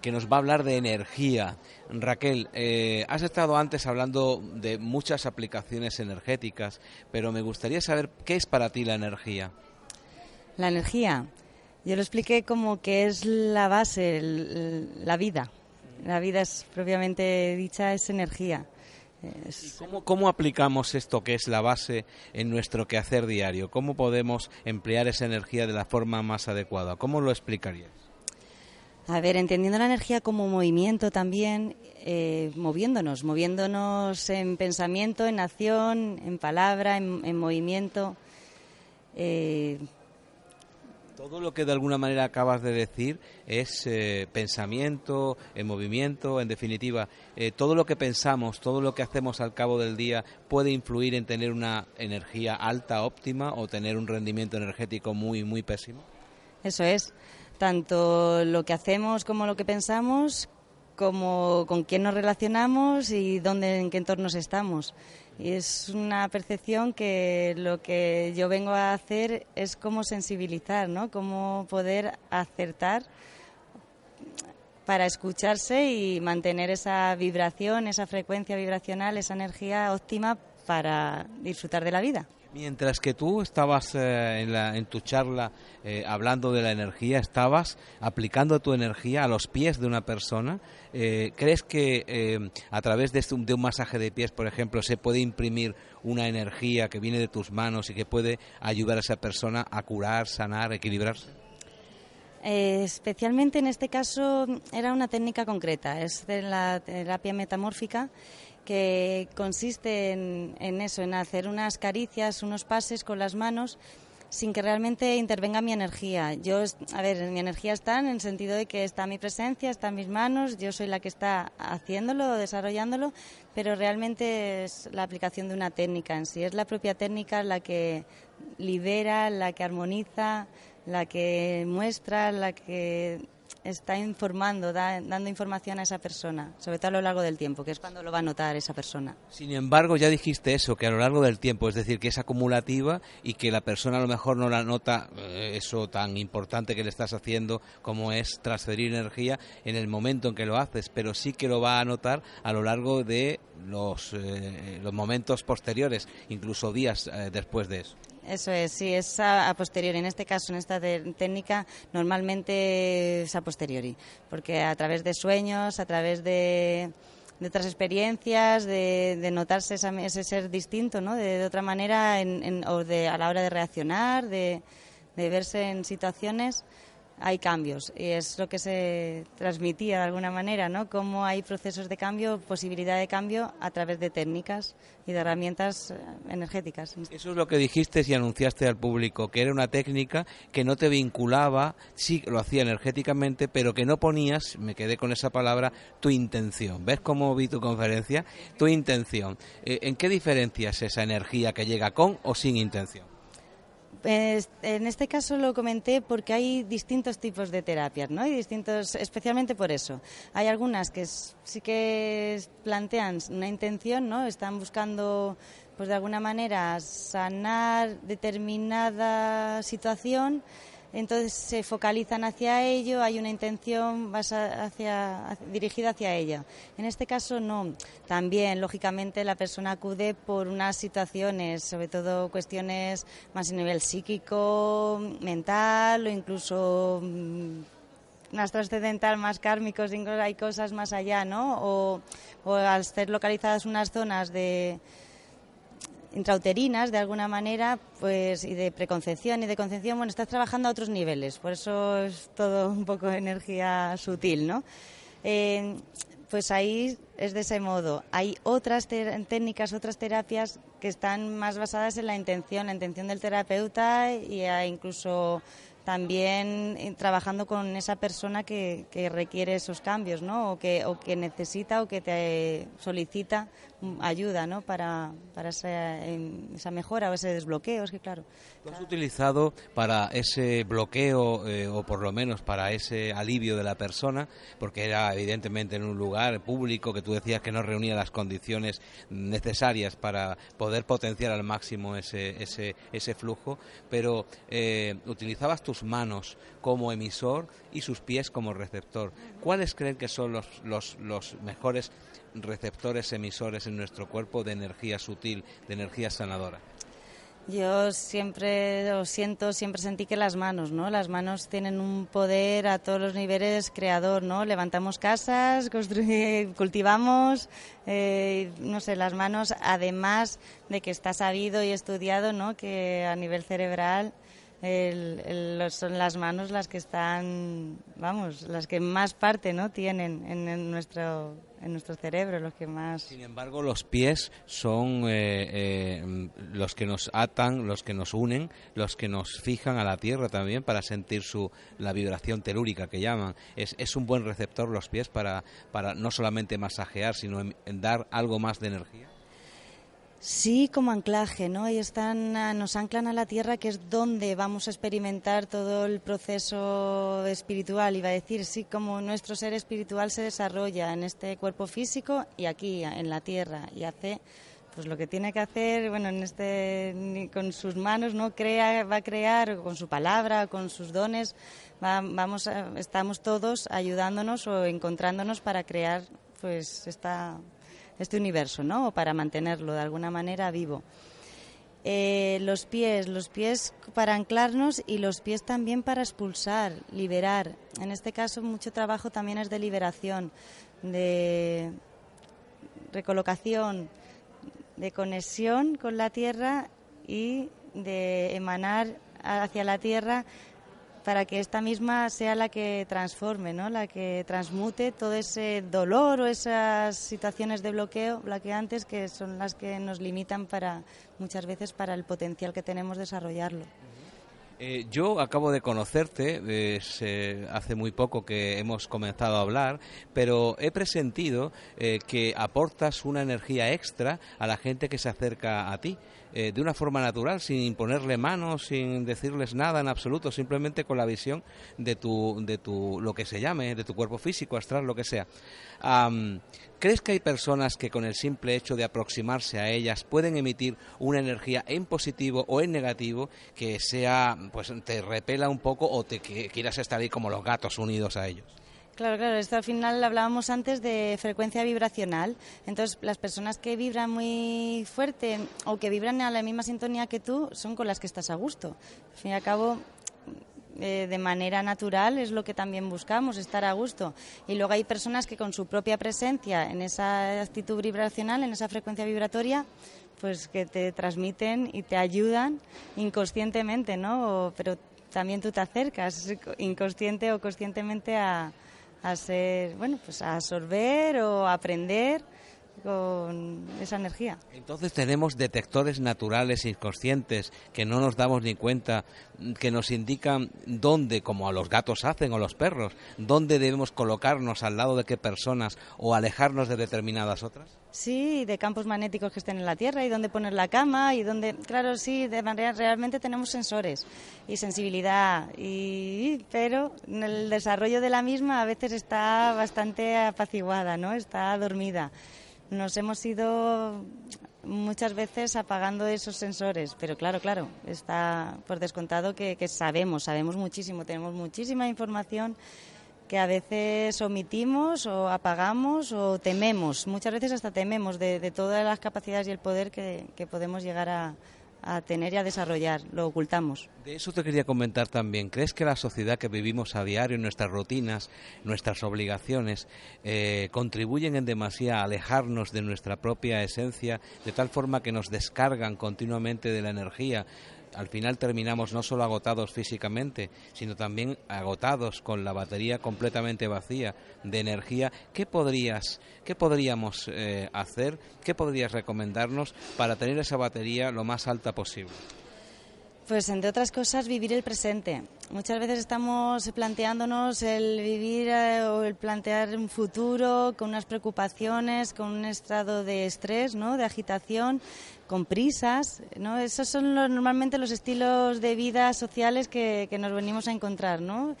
que nos va a hablar de energía. Raquel, eh, has estado antes hablando de muchas aplicaciones energéticas, pero me gustaría saber qué es para ti la energía. La energía, yo lo expliqué como que es la base, la vida. La vida es propiamente dicha, es energía. ¿Cómo, ¿Cómo, aplicamos esto que es la base en nuestro quehacer diario? ¿Cómo podemos emplear esa energía de la forma más adecuada? ¿Cómo lo explicarías? A ver, entendiendo la energía como movimiento también, eh, moviéndonos, moviéndonos en pensamiento, en acción, en palabra, en, movimiento. Eh, todo lo que de alguna manera acabas de decir es eh, pensamiento, en movimiento, en definitiva, todo lo que pensamos, todo lo que hacemos al cabo del día puede influir en tener una energía alta, óptima o tener un rendimiento energético muy, muy pésimo. Eso es tanto lo que hacemos como lo que pensamos, como con quién nos relacionamos y dónde, en qué entornos estamos. Y es una percepción que lo que yo vengo a hacer es como sensibilizar, ¿no? Cómo poder acertar para escucharse y mantener esa vibración, esa frecuencia vibracional, esa energía óptima para disfrutar de la vida. Mientras que tú estabas eh, en, tu charla eh, hablando de la energía, estabas aplicando tu energía a los pies de una persona. Eh, ¿Crees que a través de, este, de un masaje de pies, por ejemplo, se puede imprimir una energía que viene de tus manos y que puede ayudar a esa persona a curar, sanar, equilibrarse? especialmente en este caso era una técnica concreta, es de la terapia metamórfica que consiste en, eso, en hacer unas caricias, unos pases con las manos sin que realmente intervenga mi energía. Yo, a ver, mi energía está en el sentido de que está mi presencia, está en mis manos, yo soy la que está haciéndolo, desarrollándolo, pero realmente es la aplicación de una técnica en sí. Es la propia técnica la que libera, la que armoniza, la que muestra, la que está informando, dando información a esa persona, sobre todo a lo largo del tiempo, que es cuando lo va a notar esa persona. Sin embargo, ya dijiste eso, que a lo largo del tiempo, es decir, que es acumulativa y que la persona a lo mejor no la nota eh, eso tan importante que le estás haciendo como es transferir energía en el momento en que lo haces, pero sí que lo va a notar a lo largo de los, eh, momentos posteriores, incluso días eh, después de eso. Eso es, sí, es a, posteriori. En este caso, en esta técnica, normalmente es a posteriori, porque a través de sueños, a través de, otras experiencias, de, notarse ese ser distinto, ¿no? De, otra manera, o de, a la hora de reaccionar, de, de verse en situaciones hay cambios y es lo que se transmitía de alguna manera, ¿no? Cómo hay procesos de cambio, posibilidad de cambio a través de técnicas y de herramientas eh, energéticas. Eso es lo que dijiste y anunciaste al público, que era una técnica que no te vinculaba, sí lo hacía energéticamente, pero que no ponías, me quedé con esa palabra, tu intención. ¿Ves cómo vi tu conferencia? Tu intención. Eh, ¿En qué diferencias esa energía que llega con o sin intención? En este caso lo comenté porque hay distintos tipos de terapias, ¿no? Y distintos, especialmente por eso. Hay algunas que sí que plantean una intención, ¿no? Están buscando, pues de alguna manera, sanar determinada situación entonces se focalizan hacia ello, hay una intención hacia, dirigida hacia ella. En este caso no. También, lógicamente, la persona acude por unas situaciones, sobre todo cuestiones más a nivel psíquico, mental o incluso mm, más trascendental, más kármicos, hay cosas más allá, ¿no? O, o al ser localizadas unas zonas de intrauterinas de alguna manera, pues y de preconcepción y de concepción, bueno, estás trabajando a otros niveles, por eso es todo un poco energía sutil, ¿no? Eh, pues ahí es de ese modo. Hay otras técnicas, otras terapias que están más basadas en la intención, la intención del terapeuta y incluso también eh, trabajando con esa persona que, que, requiere esos cambios, ¿no? O que, o que necesita o que te solicita ayuda, ¿no? Para, para esa, esa mejora o ese desbloqueo, es que claro. ¿Lo has utilizado para ese bloqueo eh, o por lo menos para ese alivio de la persona? Porque era evidentemente en un lugar público que tú decías que no reunía las condiciones necesarias para poder potenciar al máximo ese, ese, ese flujo, pero eh, utilizabas tus manos como emisor y sus pies como receptor. ¿Cuáles creen que son los, los, los mejores receptores emisores en nuestro cuerpo de energía sutil, de energía sanadora? Yo siempre lo siento, siempre sentí que las manos, ¿no? Las manos tienen un poder a todos los niveles creador, ¿no? Levantamos casas, cultivamos, eh, no sé, las manos, además de que está sabido y estudiado, ¿no? Que a nivel cerebral son las manos las que están, vamos, las que más parte no tienen en, nuestro en nuestro cerebro, los que más. Sin embargo, los pies son eh, eh, los que nos atan, los que nos unen, los que nos fijan a la tierra también para sentir su la vibración telúrica que llaman. Es, es un buen receptor los pies para para no solamente masajear, sino en dar algo más de energía. Sí, como anclaje, ¿no? Y están, ah, nos anclan a la tierra, que es donde vamos a experimentar todo el proceso espiritual. Iba a decir, sí, como nuestro ser espiritual se desarrolla en este cuerpo físico y aquí, en la tierra, y hace pues lo que tiene que hacer, bueno, en este, con sus manos, ¿no? Crea, va a crear, con su palabra, con sus dones, vamos estamos todos ayudándonos o encontrándonos para crear, pues, esta este universo, ¿no? O para mantenerlo de alguna manera vivo. Eh, los pies, los pies para anclarnos y los pies también para expulsar, liberar. En este caso mucho trabajo también es de liberación, de recolocación, de conexión con la tierra y de emanar hacia la tierra para que esta misma sea la que transforme, ¿no? la que transmute todo ese dolor o esas situaciones de bloqueo, bloqueantes, que son las que nos limitan para muchas veces para el potencial que tenemos desarrollarlo. Eh, yo acabo de conocerte, eh, hace muy poco que hemos comenzado a hablar, pero he presentido eh, que aportas una energía extra a la gente que se acerca a ti. Eh, de una forma natural, sin imponerle manos, sin decirles nada en absoluto, simplemente con la visión de tu, de tu, lo que se llame, de tu cuerpo físico, astral, lo que sea. ¿Crees que hay personas que con el simple hecho de aproximarse a ellas pueden emitir una energía en positivo o en negativo que sea, pues te repela un poco o te quieras estar ahí como los gatos unidos a ellos? Claro, claro, esto al final hablábamos antes de frecuencia vibracional. Entonces, las personas que vibran muy fuerte o que vibran a la misma sintonía que tú son con las que estás a gusto. Al fin y al cabo, eh, de manera natural es lo que también buscamos, estar a gusto. Y luego hay personas que con su propia presencia en esa actitud vibracional, en esa frecuencia vibratoria, pues que te transmiten y te ayudan inconscientemente, ¿no? pero también tú te acercas inconsciente o conscientemente a a ser, bueno, pues a absorber o aprender con esa energía. Entonces tenemos detectores naturales inconscientes que no nos damos ni cuenta, que nos indican dónde, como a los gatos hacen o los perros, dónde debemos colocarnos al lado de qué personas o alejarnos de determinadas otras. Sí, de campos magnéticos que estén en la Tierra y dónde poner la cama y dónde, claro, sí, de manera realmente tenemos sensores y sensibilidad, y, pero el desarrollo de la misma a veces está bastante apaciguada, ¿no? Está dormida nos hemos ido muchas veces apagando esos sensores, pero claro, claro, está por descontado que, sabemos, sabemos muchísimo, tenemos muchísima información que a veces omitimos o apagamos o tememos, muchas veces hasta tememos de, todas las capacidades y el poder que, podemos llegar a, a tener y a desarrollar, lo ocultamos. De eso te quería comentar también. ¿Crees que la sociedad que vivimos a diario, nuestras rutinas, nuestras obligaciones, eh, contribuyen en demasía a alejarnos de nuestra propia esencia, de tal forma que nos descargan continuamente de la energía? Al final terminamos no solo agotados físicamente, sino también agotados con la batería completamente vacía de energía. ¿Qué podrías, qué podríamos eh, hacer? ¿Qué podrías recomendarnos para tener esa batería lo más alta posible? Pues entre otras cosas vivir el presente. Muchas veces estamos planteándonos el vivir eh, o el plantear un futuro con unas preocupaciones, con un estado de estrés, ¿no? de agitación, con prisas. ¿no? Esos son normalmente los estilos de vida sociales que, que nos venimos a encontrar. ¿no?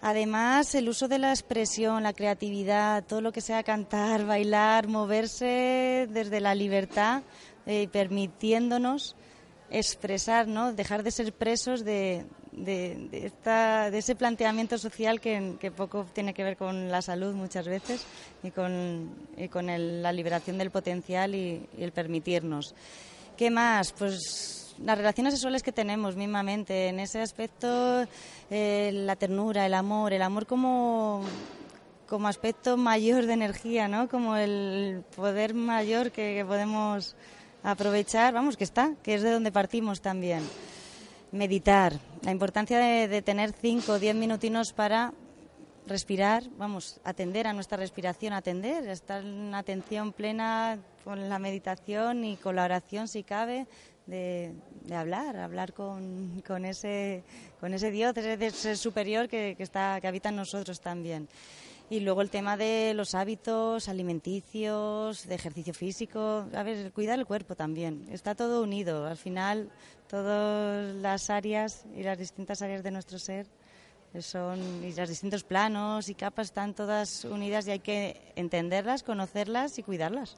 Además, el uso de la expresión, la creatividad, todo lo que sea cantar, bailar, moverse desde la libertad, eh, permitiéndonos expresar, ¿no? dejar de ser presos de, de, esta, de ese planteamiento social que, poco tiene que ver con la salud muchas veces y con, con la liberación del potencial y, el permitirnos. ¿Qué más? Pues las relaciones sexuales que tenemos mismamente, en ese aspecto eh, la ternura, el amor, el amor como, como aspecto mayor de energía, ¿no? como el poder mayor que podemos aprovechar, vamos, que está, que es de donde partimos también. Meditar, la importancia de, tener cinco o diez minutinos para respirar, vamos, atender a nuestra respiración, atender, estar en atención plena con la meditación y con la oración si cabe, de, hablar, hablar con, con, ese, con ese Dios, ese ser superior que, que, está, que habita en nosotros también. Y luego el tema de los hábitos alimenticios, de ejercicio físico, a ver, cuidar el cuerpo también. Está todo unido. Al final, todas las áreas y las distintas áreas de nuestro ser son y los distintos planos y capas están todas unidas y hay que entenderlas, conocerlas y cuidarlas.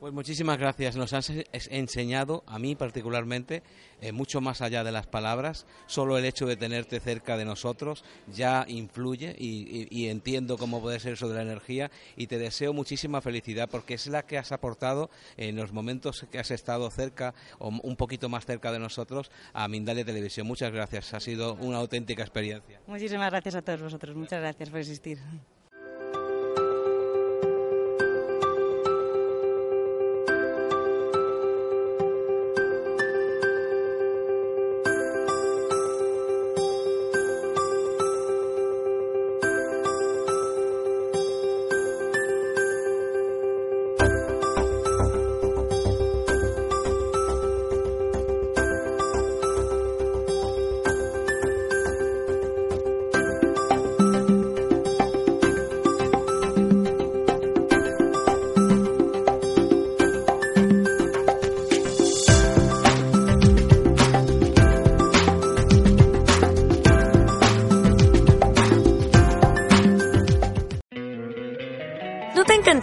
Pues muchísimas gracias. Nos has enseñado, a mí particularmente, eh, mucho más allá de las palabras. Solo el hecho de tenerte cerca de nosotros ya influye y, entiendo cómo puede ser eso de la energía. Y te deseo muchísima felicidad porque es la que has aportado en los momentos que has estado cerca o un poquito más cerca de nosotros a Mindalia Televisión. Muchas gracias. Ha sido una auténtica experiencia. Muchísimas gracias a todos vosotros. Muchas gracias por existir.